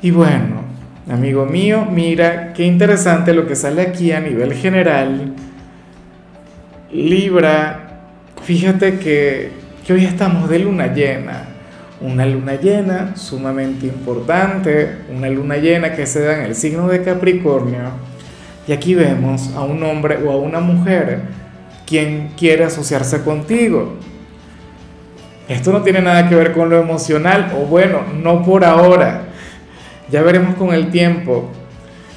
Y bueno, amigo mío, mira qué interesante lo que sale aquí a nivel general. Libra, fíjate que, hoy estamos de luna llena. Una luna llena sumamente importante, una luna llena que se da en el signo de Capricornio. Y aquí vemos a un hombre o a una mujer quien quiere asociarse contigo. Esto no tiene nada que ver con lo emocional, o bueno, no por ahora ya veremos con el tiempo.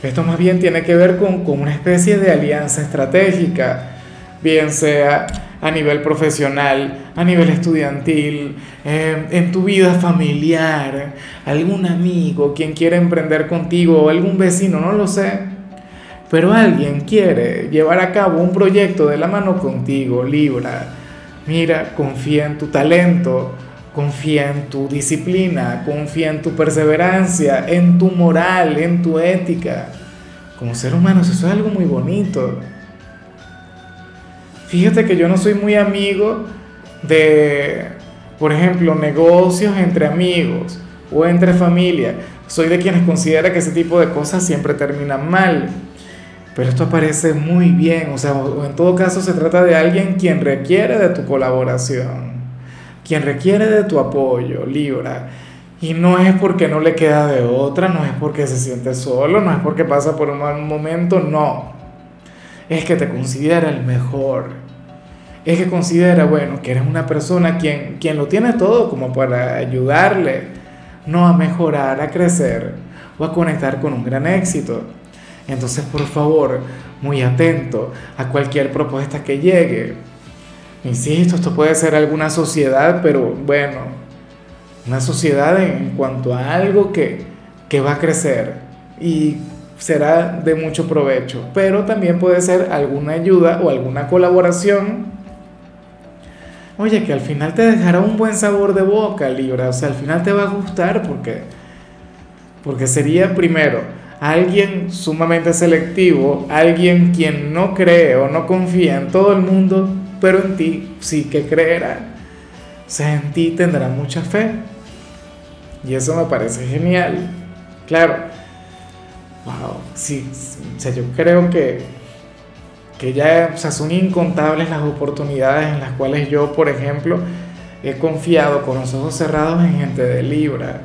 Esto más bien tiene que ver con, una especie de alianza estratégica, bien sea a nivel profesional, a nivel estudiantil, eh, en tu vida familiar, algún amigo, quien quiere emprender contigo, algún vecino, no lo sé. Pero alguien quiere llevar a cabo un proyecto de la mano contigo, Libra. Mira, confía en tu talento, Confía en tu disciplina, confía en tu perseverancia, en tu moral, en tu ética. Como ser humano, eso es algo muy bonito. Fíjate que yo no soy muy amigo de, por ejemplo, negocios entre amigos o entre familia. Soy de quienes considera que ese tipo de cosas siempre terminan mal. Pero esto aparece muy bien, o sea, en todo caso se trata de alguien quien requiere de tu colaboración quien requiere de tu apoyo, Libra. Y no es porque no le queda de otra, no es porque se siente solo, no es porque pasa por un mal momento, no. Es que te considera el mejor. Es que considera, bueno, que eres una persona quien, quien lo tiene todo como para ayudarle, no a mejorar, a crecer o a conectar con un gran éxito. Entonces, por favor, muy atento a cualquier propuesta que llegue Insisto, esto puede ser alguna sociedad, pero bueno, una sociedad en cuanto a algo que, va a crecer y será de mucho provecho, pero también puede ser alguna ayuda o alguna colaboración. Oye, que al final te dejará un buen sabor de boca, Libra, o sea, al final te va a gustar porque, porque sería primero alguien sumamente selectivo, alguien quien no cree o no confía en todo el mundo, pero en ti sí que creerá. O sea, en ti tendrá mucha fe. Y eso me parece genial. Claro. Wow. Sí, o sea, yo creo que, que ya o sea, son incontables las oportunidades en las cuales yo, por ejemplo, he confiado con los ojos cerrados en gente de Libra.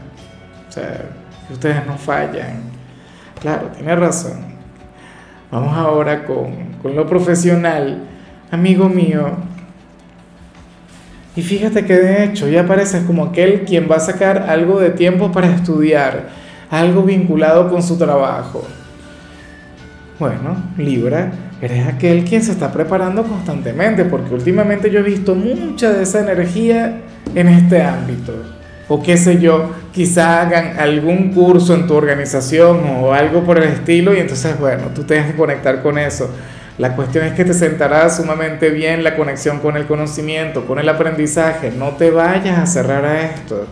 O sea, que ustedes no fallan. Claro, tiene razón. Vamos ahora con, con lo profesional amigo mío. Y fíjate que de hecho ya pareces como aquel quien va a sacar algo de tiempo para estudiar, algo vinculado con su trabajo. Bueno, Libra, eres aquel quien se está preparando constantemente, porque últimamente yo he visto mucha de esa energía en este ámbito. O qué sé yo, quizá hagan algún curso en tu organización o algo por el estilo y entonces, bueno, tú tienes que conectar con eso. La cuestión es que te sentará sumamente bien la conexión con el conocimiento, con el aprendizaje. No te vayas a cerrar a esto.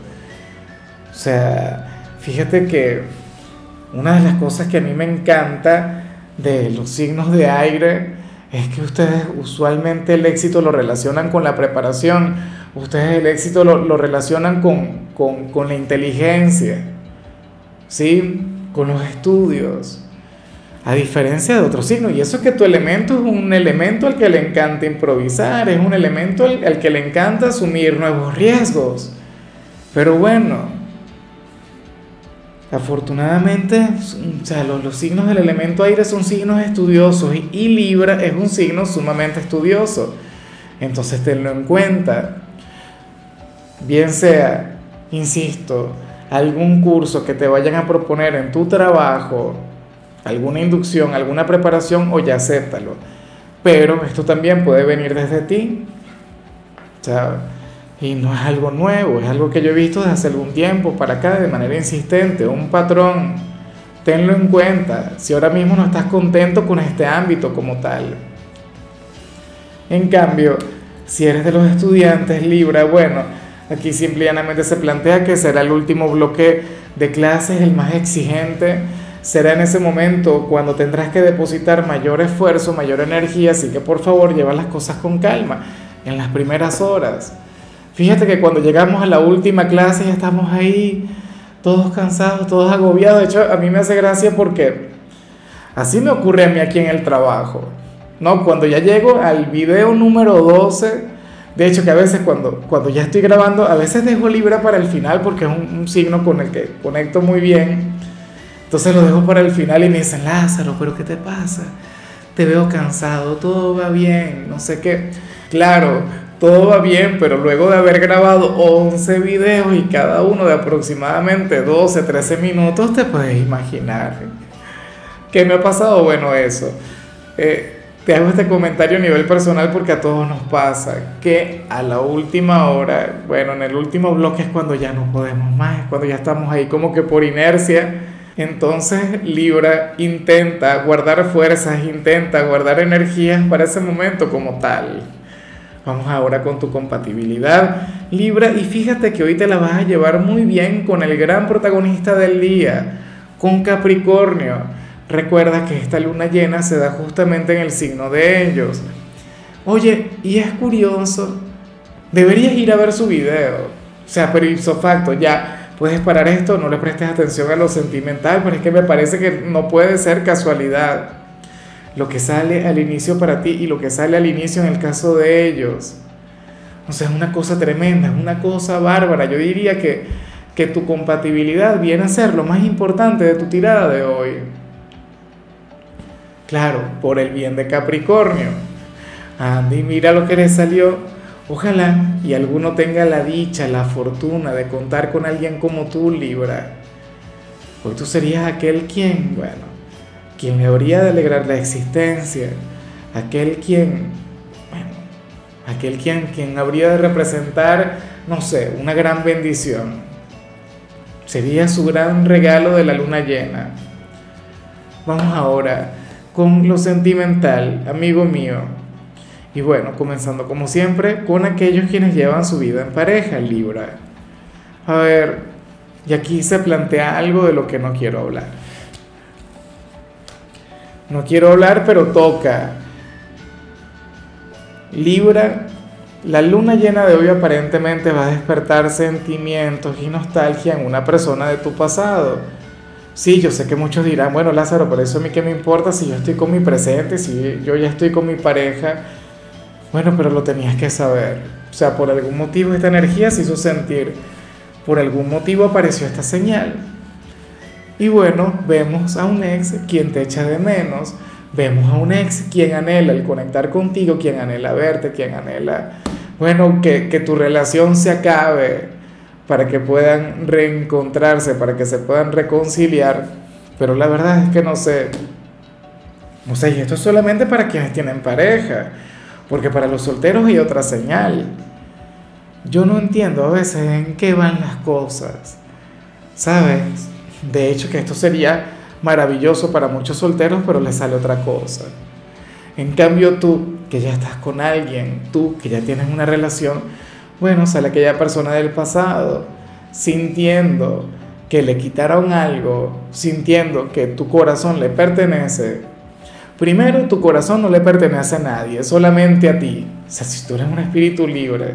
O sea, fíjate que una de las cosas que a mí me encanta de los signos de aire es que ustedes usualmente el éxito lo relacionan con la preparación, ustedes el éxito lo, relacionan con, con, con la inteligencia, ¿sí? con los estudios a diferencia de otros signos. Y eso es que tu elemento es un elemento al que le encanta improvisar, es un elemento al, que le encanta asumir nuevos riesgos. Pero bueno, afortunadamente, o sea, los, signos del elemento aire son signos estudiosos y Libra es un signo sumamente estudioso. Entonces tenlo en cuenta. Bien sea, insisto, algún curso que te vayan a proponer en tu trabajo, alguna inducción, alguna preparación o ya acéptalo. Pero esto también puede venir desde ti. O sea, Y no es algo nuevo, es algo que yo he visto desde hace algún tiempo para acá de manera insistente, un patrón. Tenlo en cuenta si ahora mismo no estás contento con este ámbito como tal. En cambio, si eres de los estudiantes Libra, bueno, aquí simplemente se plantea que será el último bloque de clases, el más exigente. Será en ese momento cuando tendrás que depositar mayor esfuerzo, mayor energía, así que por favor lleva las cosas con calma en las primeras horas. Fíjate que cuando llegamos a la última clase ya estamos ahí, todos cansados, todos agobiados. De hecho, a mí me hace gracia porque así me ocurre a mí aquí en el trabajo. ¿no? Cuando ya llego al video número 12, de hecho que a veces cuando, cuando ya estoy grabando, a veces dejo Libra para el final porque es un, un signo con el que conecto muy bien. Entonces lo dejo para el final y me dicen, Lázaro, pero ¿qué te pasa? Te veo cansado, todo va bien, no sé qué. Claro, todo va bien, pero luego de haber grabado 11 videos y cada uno de aproximadamente 12, 13 minutos, te puedes imaginar. ¿Qué me ha pasado? Bueno, eso. Eh, te hago este comentario a nivel personal porque a todos nos pasa que a la última hora, bueno, en el último bloque es cuando ya no podemos más, cuando ya estamos ahí como que por inercia. Entonces Libra intenta guardar fuerzas, intenta guardar energías para ese momento como tal. Vamos ahora con tu compatibilidad, Libra, y fíjate que hoy te la vas a llevar muy bien con el gran protagonista del día, con Capricornio. Recuerda que esta luna llena se da justamente en el signo de ellos. Oye, y es curioso, deberías ir a ver su video. O sea, pero ipso facto, ya puedes parar esto, no le prestes atención a lo sentimental, pero es que me parece que no puede ser casualidad lo que sale al inicio para ti y lo que sale al inicio en el caso de ellos. O sea, es una cosa tremenda, es una cosa bárbara. Yo diría que, que tu compatibilidad viene a ser lo más importante de tu tirada de hoy. Claro, por el bien de Capricornio. Andy, mira lo que le salió. Ojalá y alguno tenga la dicha, la fortuna de contar con alguien como tú, Libra. Hoy tú serías aquel quien, bueno, quien le habría de alegrar la existencia, aquel quien, bueno, aquel quien, quien habría de representar, no sé, una gran bendición. Sería su gran regalo de la luna llena. Vamos ahora con lo sentimental, amigo mío. Y bueno, comenzando como siempre con aquellos quienes llevan su vida en pareja, Libra. A ver, y aquí se plantea algo de lo que no quiero hablar. No quiero hablar, pero toca. Libra, la luna llena de hoy aparentemente va a despertar sentimientos y nostalgia en una persona de tu pasado. Sí, yo sé que muchos dirán, bueno Lázaro, por eso a mí qué me importa si yo estoy con mi presente, si yo ya estoy con mi pareja. Bueno, pero lo tenías que saber. O sea, por algún motivo esta energía se hizo sentir. Por algún motivo apareció esta señal. Y bueno, vemos a un ex quien te echa de menos, vemos a un ex quien anhela el conectar contigo, quien anhela verte, quien anhela, bueno, que, que tu relación se acabe para que puedan reencontrarse, para que se puedan reconciliar. Pero la verdad es que no sé, no sé, y esto es solamente para quienes tienen pareja, porque para los solteros hay otra señal. Yo no entiendo a veces en qué van las cosas, ¿sabes? De hecho, que esto sería maravilloso para muchos solteros, pero les sale otra cosa. En cambio, tú, que ya estás con alguien, tú, que ya tienes una relación, bueno, sale aquella persona del pasado, sintiendo que le quitaron algo, sintiendo que tu corazón le pertenece. Primero, tu corazón no le pertenece a nadie, solamente a ti. O sea, si tú eres un espíritu libre,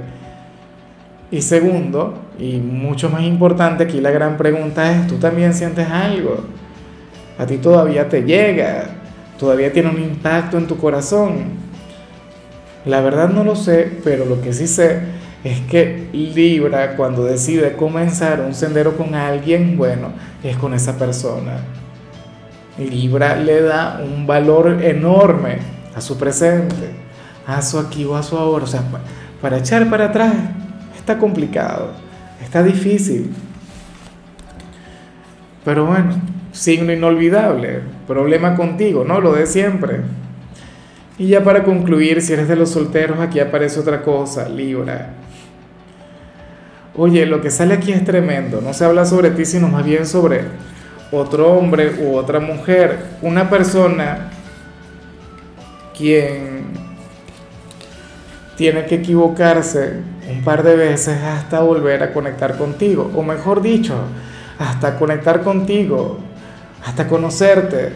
y segundo, y mucho más importante, aquí la gran pregunta es, ¿tú también sientes algo? ¿A ti todavía te llega? ¿Todavía tiene un impacto en tu corazón? La verdad no lo sé, pero lo que sí sé es que Libra cuando decide comenzar un sendero con alguien, bueno, es con esa persona. Libra le da un valor enorme a su presente, a su aquí o a su ahora, o sea, para echar para atrás está complicado, está difícil. Pero bueno, signo inolvidable, problema contigo, ¿no? Lo de siempre. Y ya para concluir, si eres de los solteros, aquí aparece otra cosa, Libra. Oye, lo que sale aquí es tremendo, no se habla sobre ti, sino más bien sobre otro hombre u otra mujer, una persona quien tiene que equivocarse un par de veces hasta volver a conectar contigo, o mejor dicho, hasta conectar contigo, hasta conocerte.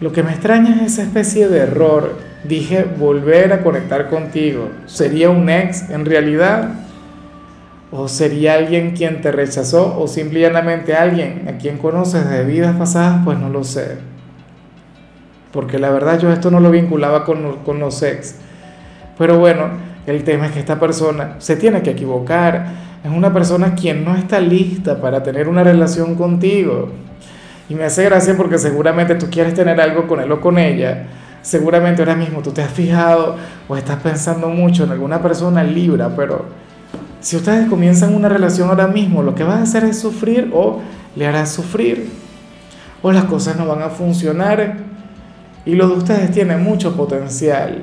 Lo que me extraña es esa especie de error. Dije volver a conectar contigo. ¿Sería un ex en realidad? ¿O sería alguien quien te rechazó? ¿O simplemente alguien a quien conoces de vidas pasadas? Pues no lo sé. Porque la verdad yo esto no lo vinculaba con, con los ex. Pero bueno, el tema es que esta persona se tiene que equivocar. Es una persona quien no está lista para tener una relación contigo. Y me hace gracia porque seguramente tú quieres tener algo con él o con ella. Seguramente ahora mismo tú te has fijado o estás pensando mucho en alguna persona libra, pero si ustedes comienzan una relación ahora mismo, lo que vas a hacer es sufrir o le harás sufrir. O las cosas no van a funcionar. Y lo de ustedes tiene mucho potencial.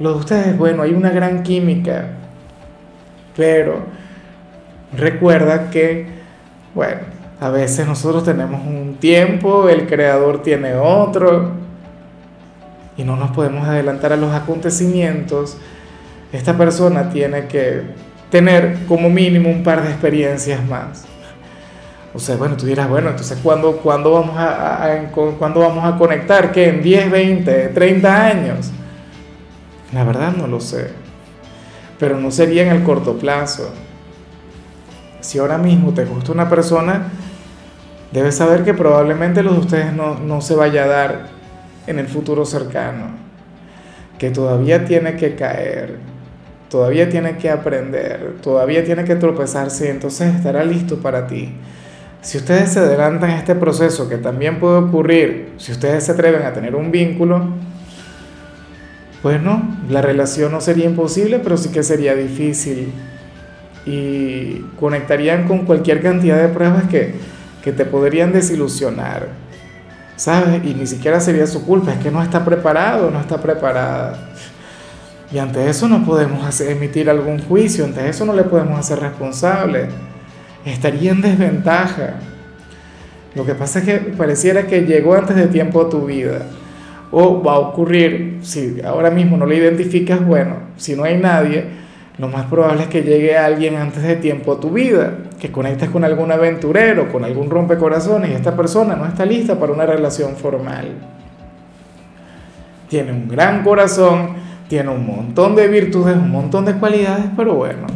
Lo de ustedes, bueno, hay una gran química. Pero recuerda que, bueno, a veces nosotros tenemos un tiempo, el creador tiene otro. Y no nos podemos adelantar a los acontecimientos. Esta persona tiene que tener como mínimo un par de experiencias más. O sea, bueno, tú dirás, bueno, entonces ¿cuándo, ¿cuándo, vamos, a, vamos a conectar? ¿Qué? ¿En 10, 20, 30 años? La verdad no lo sé. Pero no sería en el corto plazo. Si ahora mismo te gusta una persona, debes saber que probablemente los de ustedes no, no se vaya a dar en el futuro cercano. Que todavía tiene que caer todavía tiene que aprender, todavía tiene que tropezarse, entonces estará listo para ti. Si ustedes se adelantan a este proceso, que también puede ocurrir, si ustedes se atreven a tener un vínculo, pues no, la relación no sería imposible, pero sí que sería difícil. Y conectarían con cualquier cantidad de pruebas que, que te podrían desilusionar, ¿sabes? Y ni siquiera sería su culpa, es que no está preparado, no está preparada. Y ante eso no podemos emitir algún juicio, ante eso no le podemos hacer responsable. Estaría en desventaja. Lo que pasa es que pareciera que llegó antes de tiempo a tu vida. O va a ocurrir, si ahora mismo no lo identificas, bueno, si no hay nadie, lo más probable es que llegue alguien antes de tiempo a tu vida, que conectes con algún aventurero, con algún rompecorazones y esta persona no está lista para una relación formal. Tiene un gran corazón, tiene un montón de virtudes, un montón de cualidades, pero bueno,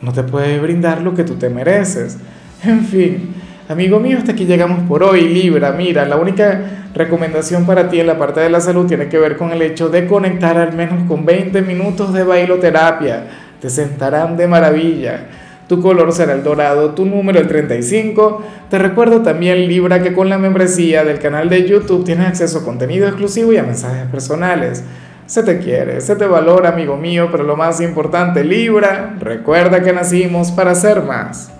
no te puede brindar lo que tú te mereces. En fin, amigo mío, hasta aquí llegamos por hoy, Libra. Mira, la única recomendación para ti en la parte de la salud tiene que ver con el hecho de conectar al menos con 20 minutos de bailoterapia. Te sentarán de maravilla. Tu color será el dorado, tu número el 35. Te recuerdo también, Libra, que con la membresía del canal de YouTube tienes acceso a contenido exclusivo y a mensajes personales. Se te quiere, se te valora, amigo mío, pero lo más importante, Libra, recuerda que nacimos para ser más.